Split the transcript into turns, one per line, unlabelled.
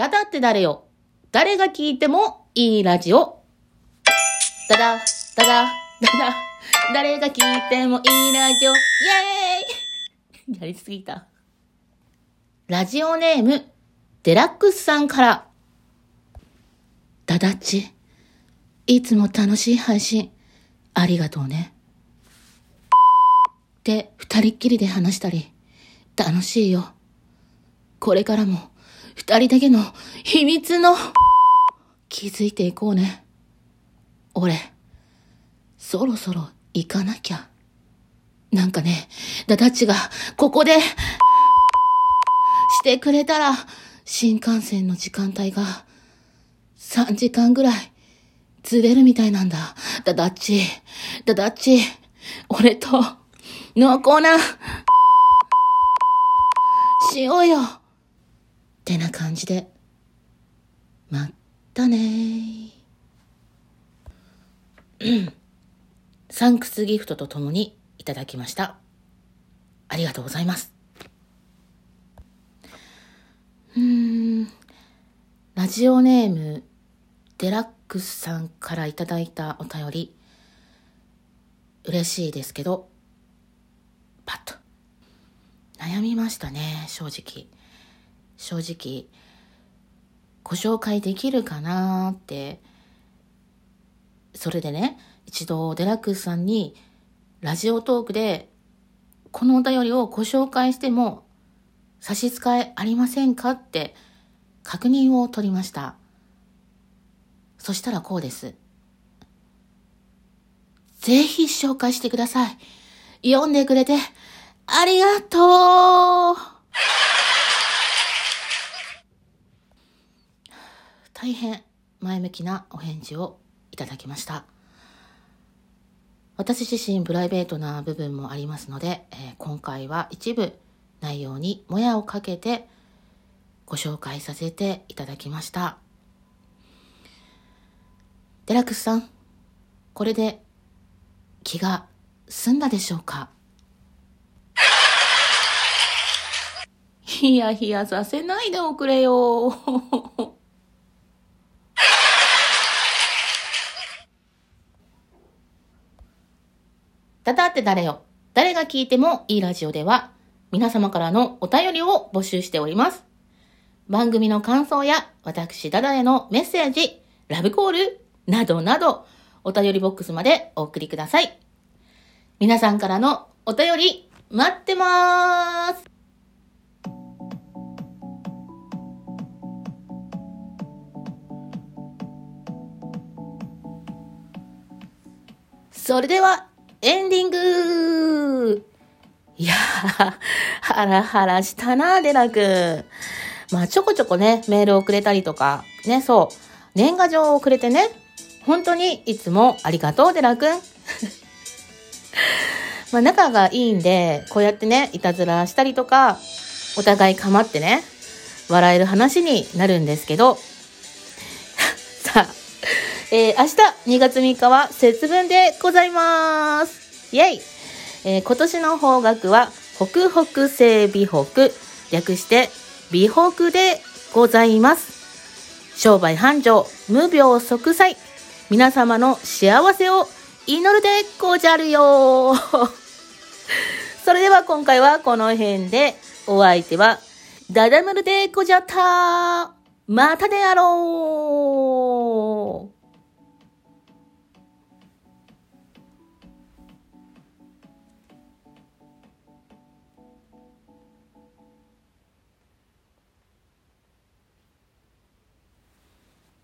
だだって誰よ誰が聞いてもいいラジオ。だだ、だだ、だだ、誰が聞いてもいいラジオ。イェーイ やりすぎた。ラジオネーム、デラックスさんから。だだっち、いつも楽しい配信、ありがとうね。で、二人っきりで話したり、楽しいよ。これからも、二人だけの秘密の、気づいていこうね。俺、そろそろ行かなきゃ。なんかね、ダダッチが、ここで、してくれたら、新幹線の時間帯が、3時間ぐらい、ずれるみたいなんだ。ダダッチ、ダダッチ、俺と、濃厚な、しようよ。ってな感じで、まったねー。サンクスギフトとともにいただきました。ありがとうございます。うーん、ラジオネーム、デラックスさんからいただいたお便り、嬉しいですけど、パッと。悩みましたね、正直。正直、ご紹介できるかなーって、それでね、一度デラックスさんにラジオトークでこのお便りをご紹介しても差し支えありませんかって確認を取りました。そしたらこうです。ぜひ紹介してください。読んでくれてありがとう大変前向きなお返事をいただきました。私自身プライベートな部分もありますので、えー今回は一部内容にもやをかけてご紹介させていただきました。デラックスさん、これで気が済んだでしょうか？ヒヤヒヤさせないでおくれよ。だだって誰よ誰が聞いてもいいラジオでは皆様からのお便りを募集しております。番組の感想や私ダダへのメッセージ、ラブコールなどなどお便りボックスまでお送りください。皆さんからのお便り待ってまーす。それでは、エンディング。いやー、ハラハラしたな、デラ君。まあ、ちょこちょこね、メールをくれたりとか、ね、そう、年賀状をくれてね、本当にいつもありがとう、デラ君。まあ、仲がいいんで、こうやってね、いたずらしたりとか、お互い構ってね、笑える話になるんですけど、えー明日2月3日は節分でございます。イェイ、えー今年の方角は北北西美北、略して美北でございます。商売繁盛、無病息災、皆様の幸せを祈るでごじゃるよ。それでは今回はこの辺で、お相手はダダムルでごじゃった。またであろう。